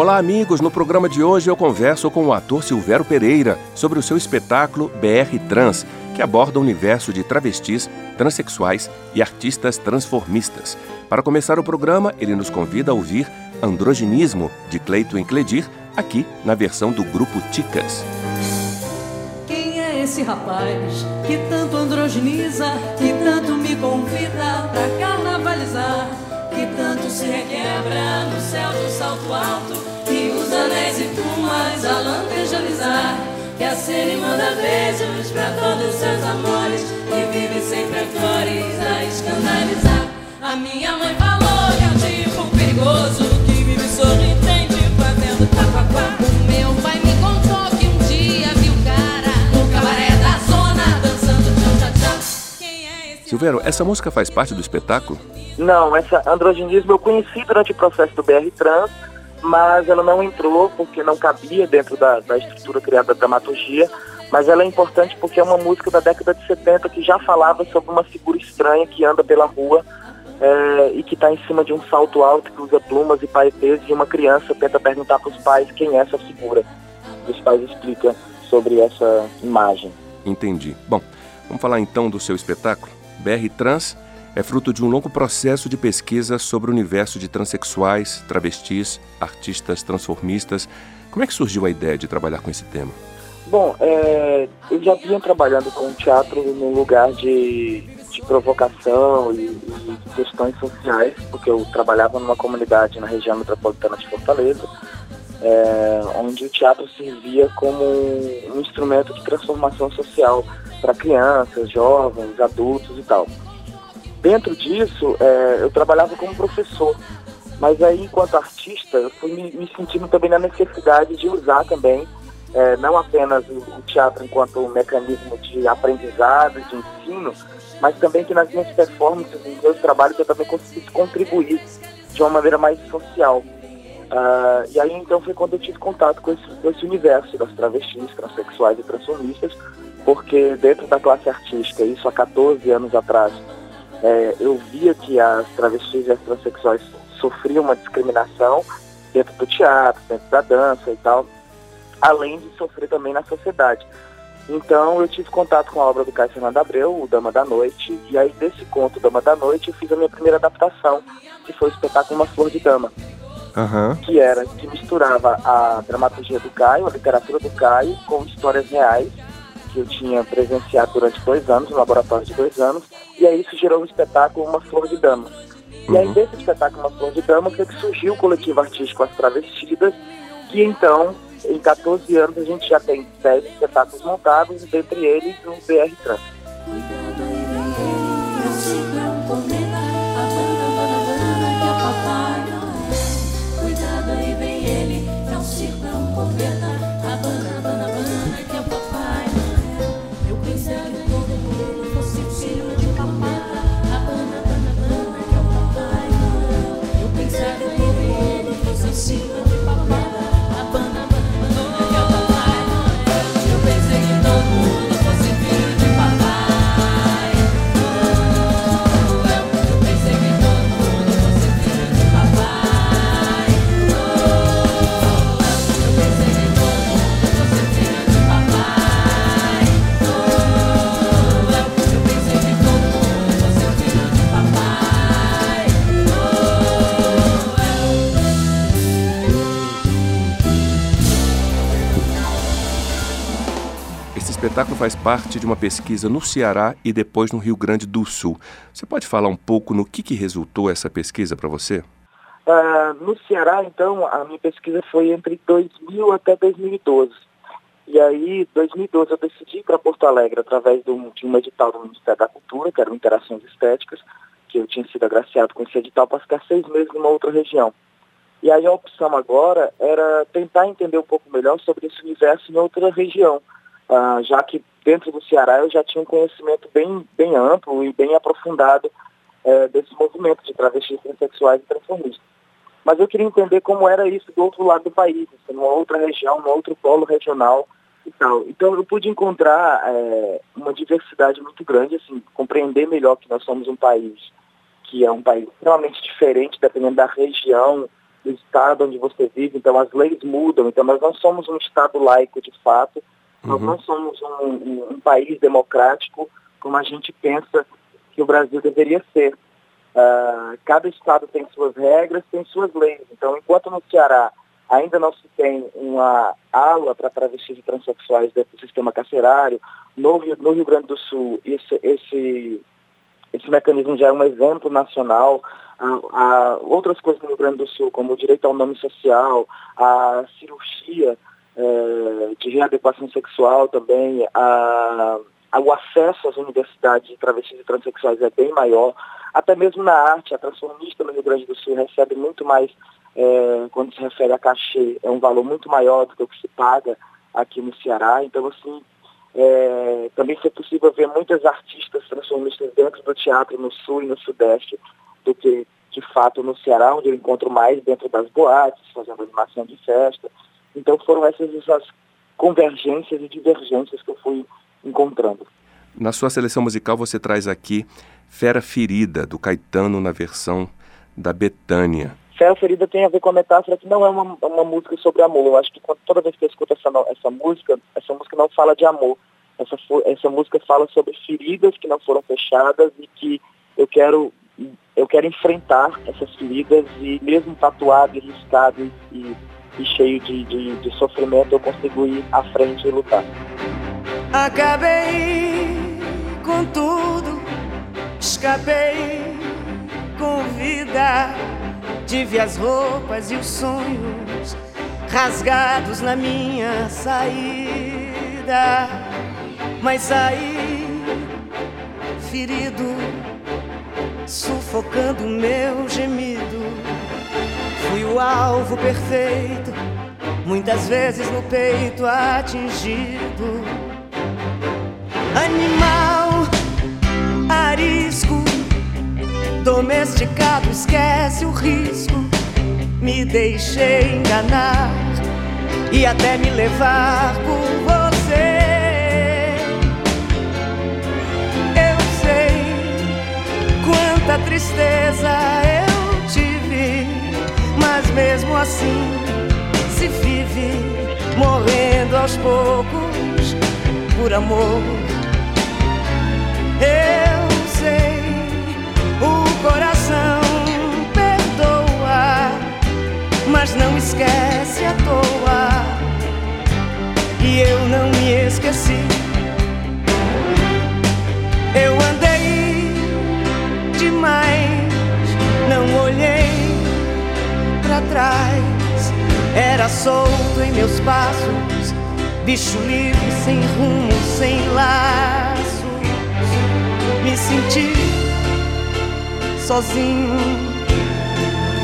Olá, amigos! No programa de hoje eu converso com o ator Silvério Pereira sobre o seu espetáculo BR Trans, que aborda o universo de travestis, transexuais e artistas transformistas. Para começar o programa, ele nos convida a ouvir Androginismo, de Cleito Encledir, aqui na versão do grupo Ticas. Quem é esse rapaz que tanto androginiza, que tanto me convida pra carnavalizar? que tanto se requebra no céu do salto alto, que usa anéis e plumas a lantejalizar, que acena e manda beijos pra todos seus amores, e vive sempre a flores a escandalizar. A minha mãe falou que é um tipo perigoso, que vive sorridente fazendo tapaquá. O meu pai me contou que um dia viu cara no cabaré da zona dançando tchau-tchau-tchau. Quem é esse? Silvério, essa música faz parte do espetáculo? Não, essa androginismo eu conheci durante o processo do BR Trans, mas ela não entrou porque não cabia dentro da, da estrutura criada da dramaturgia. Mas ela é importante porque é uma música da década de 70 que já falava sobre uma figura estranha que anda pela rua é, e que está em cima de um salto alto, que usa plumas e paetês, e uma criança tenta perguntar para os pais quem é essa figura. Os pais explicam sobre essa imagem. Entendi. Bom, vamos falar então do seu espetáculo, BR Trans é fruto de um longo processo de pesquisa sobre o universo de transexuais, travestis, artistas transformistas. Como é que surgiu a ideia de trabalhar com esse tema? Bom, é, eu já vinha trabalhando com teatro num lugar de, de provocação e, e, questões sociais, porque eu trabalhava numa comunidade na região metropolitana de Fortaleza, é, onde o teatro servia como um instrumento de transformação social para crianças, jovens, adultos e tal dentro disso, é, eu trabalhava como professor. Mas aí, enquanto artista, eu fui me, me sentindo também na necessidade de usar também, é, não apenas o, o, teatro enquanto mecanismo de aprendizado, de ensino, mas também que nas minhas performances, nos meus trabalhos, eu também conseguisse contribuir de uma maneira mais social. Uh, e aí, então, foi quando eu tive contato com esse, com esse universo das travestis, transexuais e transformistas, porque dentro da classe artística, isso há 14 anos atrás, é, eu via que as travestis e as transexuais sofriam uma discriminação dentro do teatro, dentro da dança e tal, além de sofrer também na sociedade. Então eu tive contato com a obra do Caio Fernando Abreu, o Dama da Noite, e aí desse conto Dama da Noite eu fiz a minha primeira adaptação, que foi o espetáculo Uma Flor de Dama. Uhum. Que era, que misturava a dramaturgia do Caio, a literatura do Caio, com histórias reais que eu tinha presenciado durante dois anos, no laboratório de dois anos, e aí isso gerou um espetáculo Uma Flor de Dama. Uhum. E aí uhum. desse espetáculo Uma Flor de Dama foi que surgiu o coletivo artístico As Travestidas, que então, em 14 anos, a gente já tem 10 espetáculos montados, dentre eles o BR Trans. Seven. Espetáculo faz parte de uma pesquisa no Ceará e depois no Rio Grande do Sul. Você pode falar um pouco no que, que resultou essa pesquisa para você? Uh, no Ceará, então, a minha pesquisa foi entre 2000 até 2012. E aí, 2012, eu decidi ir para Porto Alegre através de um, de um edital do Ministério da Cultura, que era Interações Estéticas, que eu tinha sido agraciado com esse edital para ficar seis meses numa outra região. E aí a opção agora era tentar entender um pouco melhor sobre esse universo em outra região, uh, já que dentro do Ceará eu já tinha um conhecimento bem, bem amplo e bem aprofundado uh, desse movimento de travestis transexuais e transformistas. Mas eu queria entender como era isso do outro lado do país, assim, numa outra região, num outro polo regional e tal. Então eu pude encontrar é, uma diversidade muito grande, assim, compreender melhor que nós somos um país que é um país extremamente diferente dependendo da região, do estado onde você vive, então as leis mudam, então nós não somos um estado laico de fato, nós uhum. não somos um, um, país democrático como a gente pensa que o Brasil deveria ser. Uh, cada estado tem suas regras, tem suas leis. Então, enquanto no Ceará ainda não se tem uma ala para travestis e transexuais dentro do sistema carcerário, no Rio, no Rio Grande do Sul esse, esse, esse mecanismo já é um exemplo nacional. Há, outras coisas no Rio Grande do Sul, como o direito ao nome social, a cirurgia é, de readequação sexual também, a, a, o acesso às universidades de travestis e transexuais é bem maior. Até mesmo na arte, a transformista no Rio Grande do Sul recebe muito mais, é, quando se refere a cachê, é um valor muito maior do que o que se paga aqui no Ceará. Então, assim, é, também foi possível ver muitas artistas transformistas dentro do teatro no Sul e no Sudeste do que, de fato, no Ceará, onde eu encontro mais dentro das boates, fazendo animação de festa. Então foram essas, essas convergências e divergências que eu fui encontrando. Na sua seleção musical você traz aqui Fera Ferida, do Caetano, na versão da Betânia. Fera Ferida tem a ver com a metáfora que não é uma, uma música sobre amor. Eu acho que quando, toda vez que eu escuto essa, essa música, essa música não fala de amor. Essa, essa música fala sobre feridas que não foram fechadas e que eu quero eu quero enfrentar essas feridas e mesmo tatuado e riscado e, e cheio de, de, de sofrimento eu consigo ir à frente e lutar. Acabei com tudo, escapei com vida, tive as roupas e os sonhos rasgados na minha saída, mas saí ferido sufocando meu gemido. Fui o alvo perfeito, muitas vezes no peito atingido. Animal arisco, domesticado, esquece o risco. Me deixei enganar e até me levar por muita tristeza eu mas mesmo assim se vive morrendo aos poucos por amor. Eu solto em meus passos, bicho livre, sem rumo, sem laços. Me senti sozinho,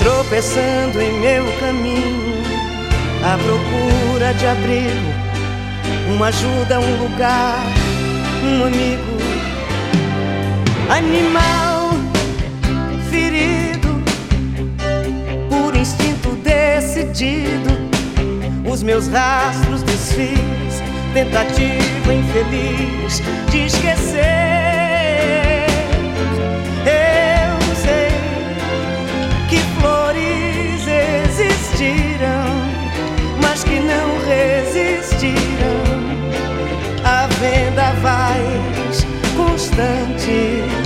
tropeçando em meu caminho, à procura de abrigo, uma ajuda, um lugar, um amigo. Animal decidido. Os meus rastros desfiz, tentativa infeliz de esquecer. Eu sei que flores existiram, mas que não resistiram a vendavais constantes.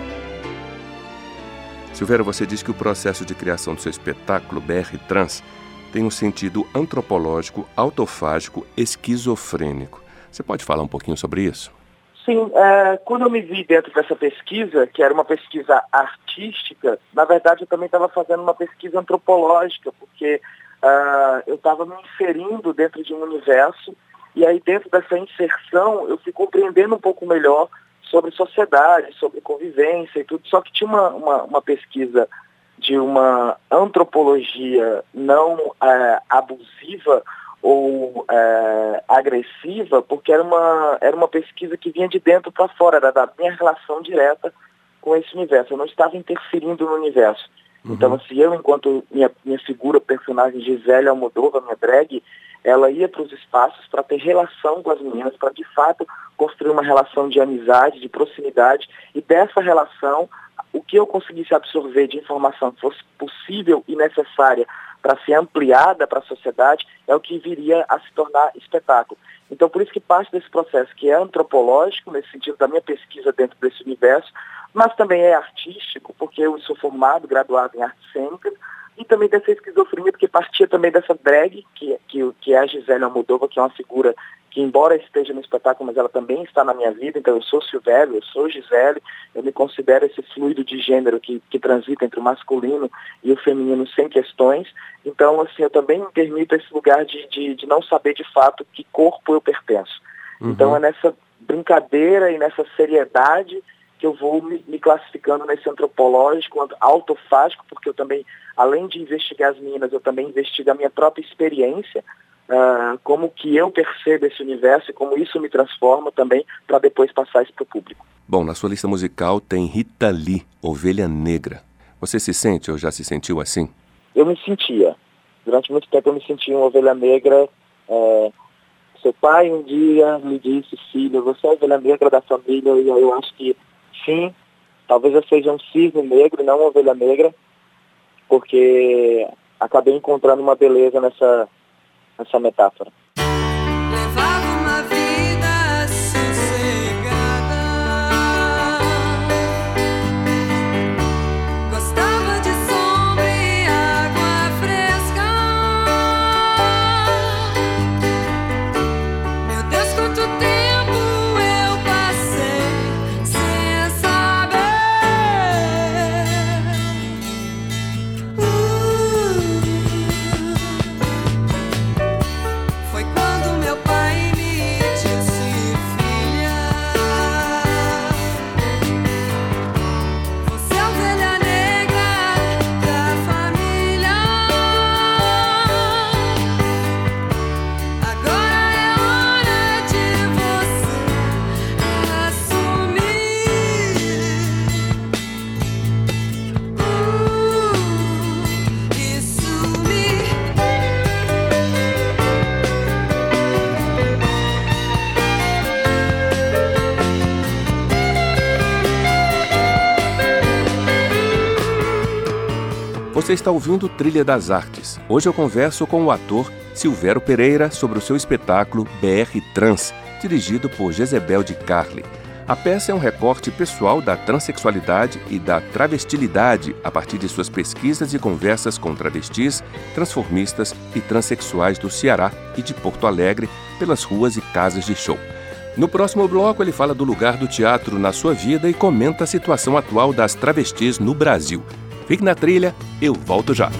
Silveira, você diz que o processo de criação do seu espetáculo BR Trans tem um sentido antropológico, autofágico, esquizofrênico. Você pode falar um pouquinho sobre isso? Sim, é, quando eu me vi dentro dessa pesquisa, que era uma pesquisa artística, na verdade eu também estava fazendo uma pesquisa antropológica, porque uh, eu estava me inserindo dentro de um universo, e aí dentro dessa inserção eu fui compreendendo um pouco melhor sobre sociedade, sobre convivência e tudo, só que tinha uma, uma, uma pesquisa de uma antropologia não é, abusiva ou é, agressiva, porque era uma, era uma pesquisa que vinha de dentro para fora, era da minha relação direta com esse universo. Eu não estava interferindo no universo. Uhum. Então, assim, eu, enquanto minha, minha figura, personagem Gisele Almodova, minha drag, ela ia para os espaços para ter relação com as meninas, para de fato construir uma relação de amizade, de proximidade, e dessa relação, o que eu conseguisse absorver de informação que fosse possível e necessária para ser ampliada para a sociedade, é o que viria a se tornar espetáculo. Então, por isso que parte desse processo, que é antropológico, nesse sentido da minha pesquisa dentro desse universo, mas também é artístico, porque eu sou formado, graduado em artes cênicas, e também dessa esquizofrenia, porque partia também dessa drag, que, que, que é a Gisele Almodova, que é uma figura que embora esteja no espetáculo, mas ela também está na minha vida, então eu sou Silvério, eu sou Gisele, eu me considero esse fluido de gênero que, que transita entre o masculino e o feminino sem questões, então assim, eu também me permito esse lugar de, de, de não saber de fato que corpo eu pertenço. Uhum. Então é nessa brincadeira e nessa seriedade que eu vou me, me, classificando nesse antropológico, autofágico, porque eu também, além de investigar as meninas, eu também investigo a minha própria experiência, uh, como que eu percebo esse universo e como isso me transforma também, para depois passar isso para o público. Bom, na sua lista musical tem Rita Lee, Ovelha Negra. Você se sente ou já se sentiu assim? Eu me sentia. Durante muito tempo eu me sentia uma ovelha negra. É, seu pai um dia me disse, filho, você é a ovelha negra da família, e eu acho que sim, talvez eu seja um cisne negro não uma ovelha negra, porque acabei encontrando uma beleza nessa, nessa metáfora. Você está ouvindo Trilha das Artes. Hoje eu converso com o ator Silvério Pereira sobre o seu espetáculo BR Trans, dirigido por Jezebel de Carli. A peça é um recorte pessoal da transexualidade e da travestilidade a partir de suas pesquisas e conversas com travestis, transformistas e transexuais do Ceará e de Porto Alegre pelas ruas e casas de show. No próximo bloco, ele fala do lugar do teatro na sua vida e comenta a situação atual das travestis no Brasil. Fique na trilha, eu volto já.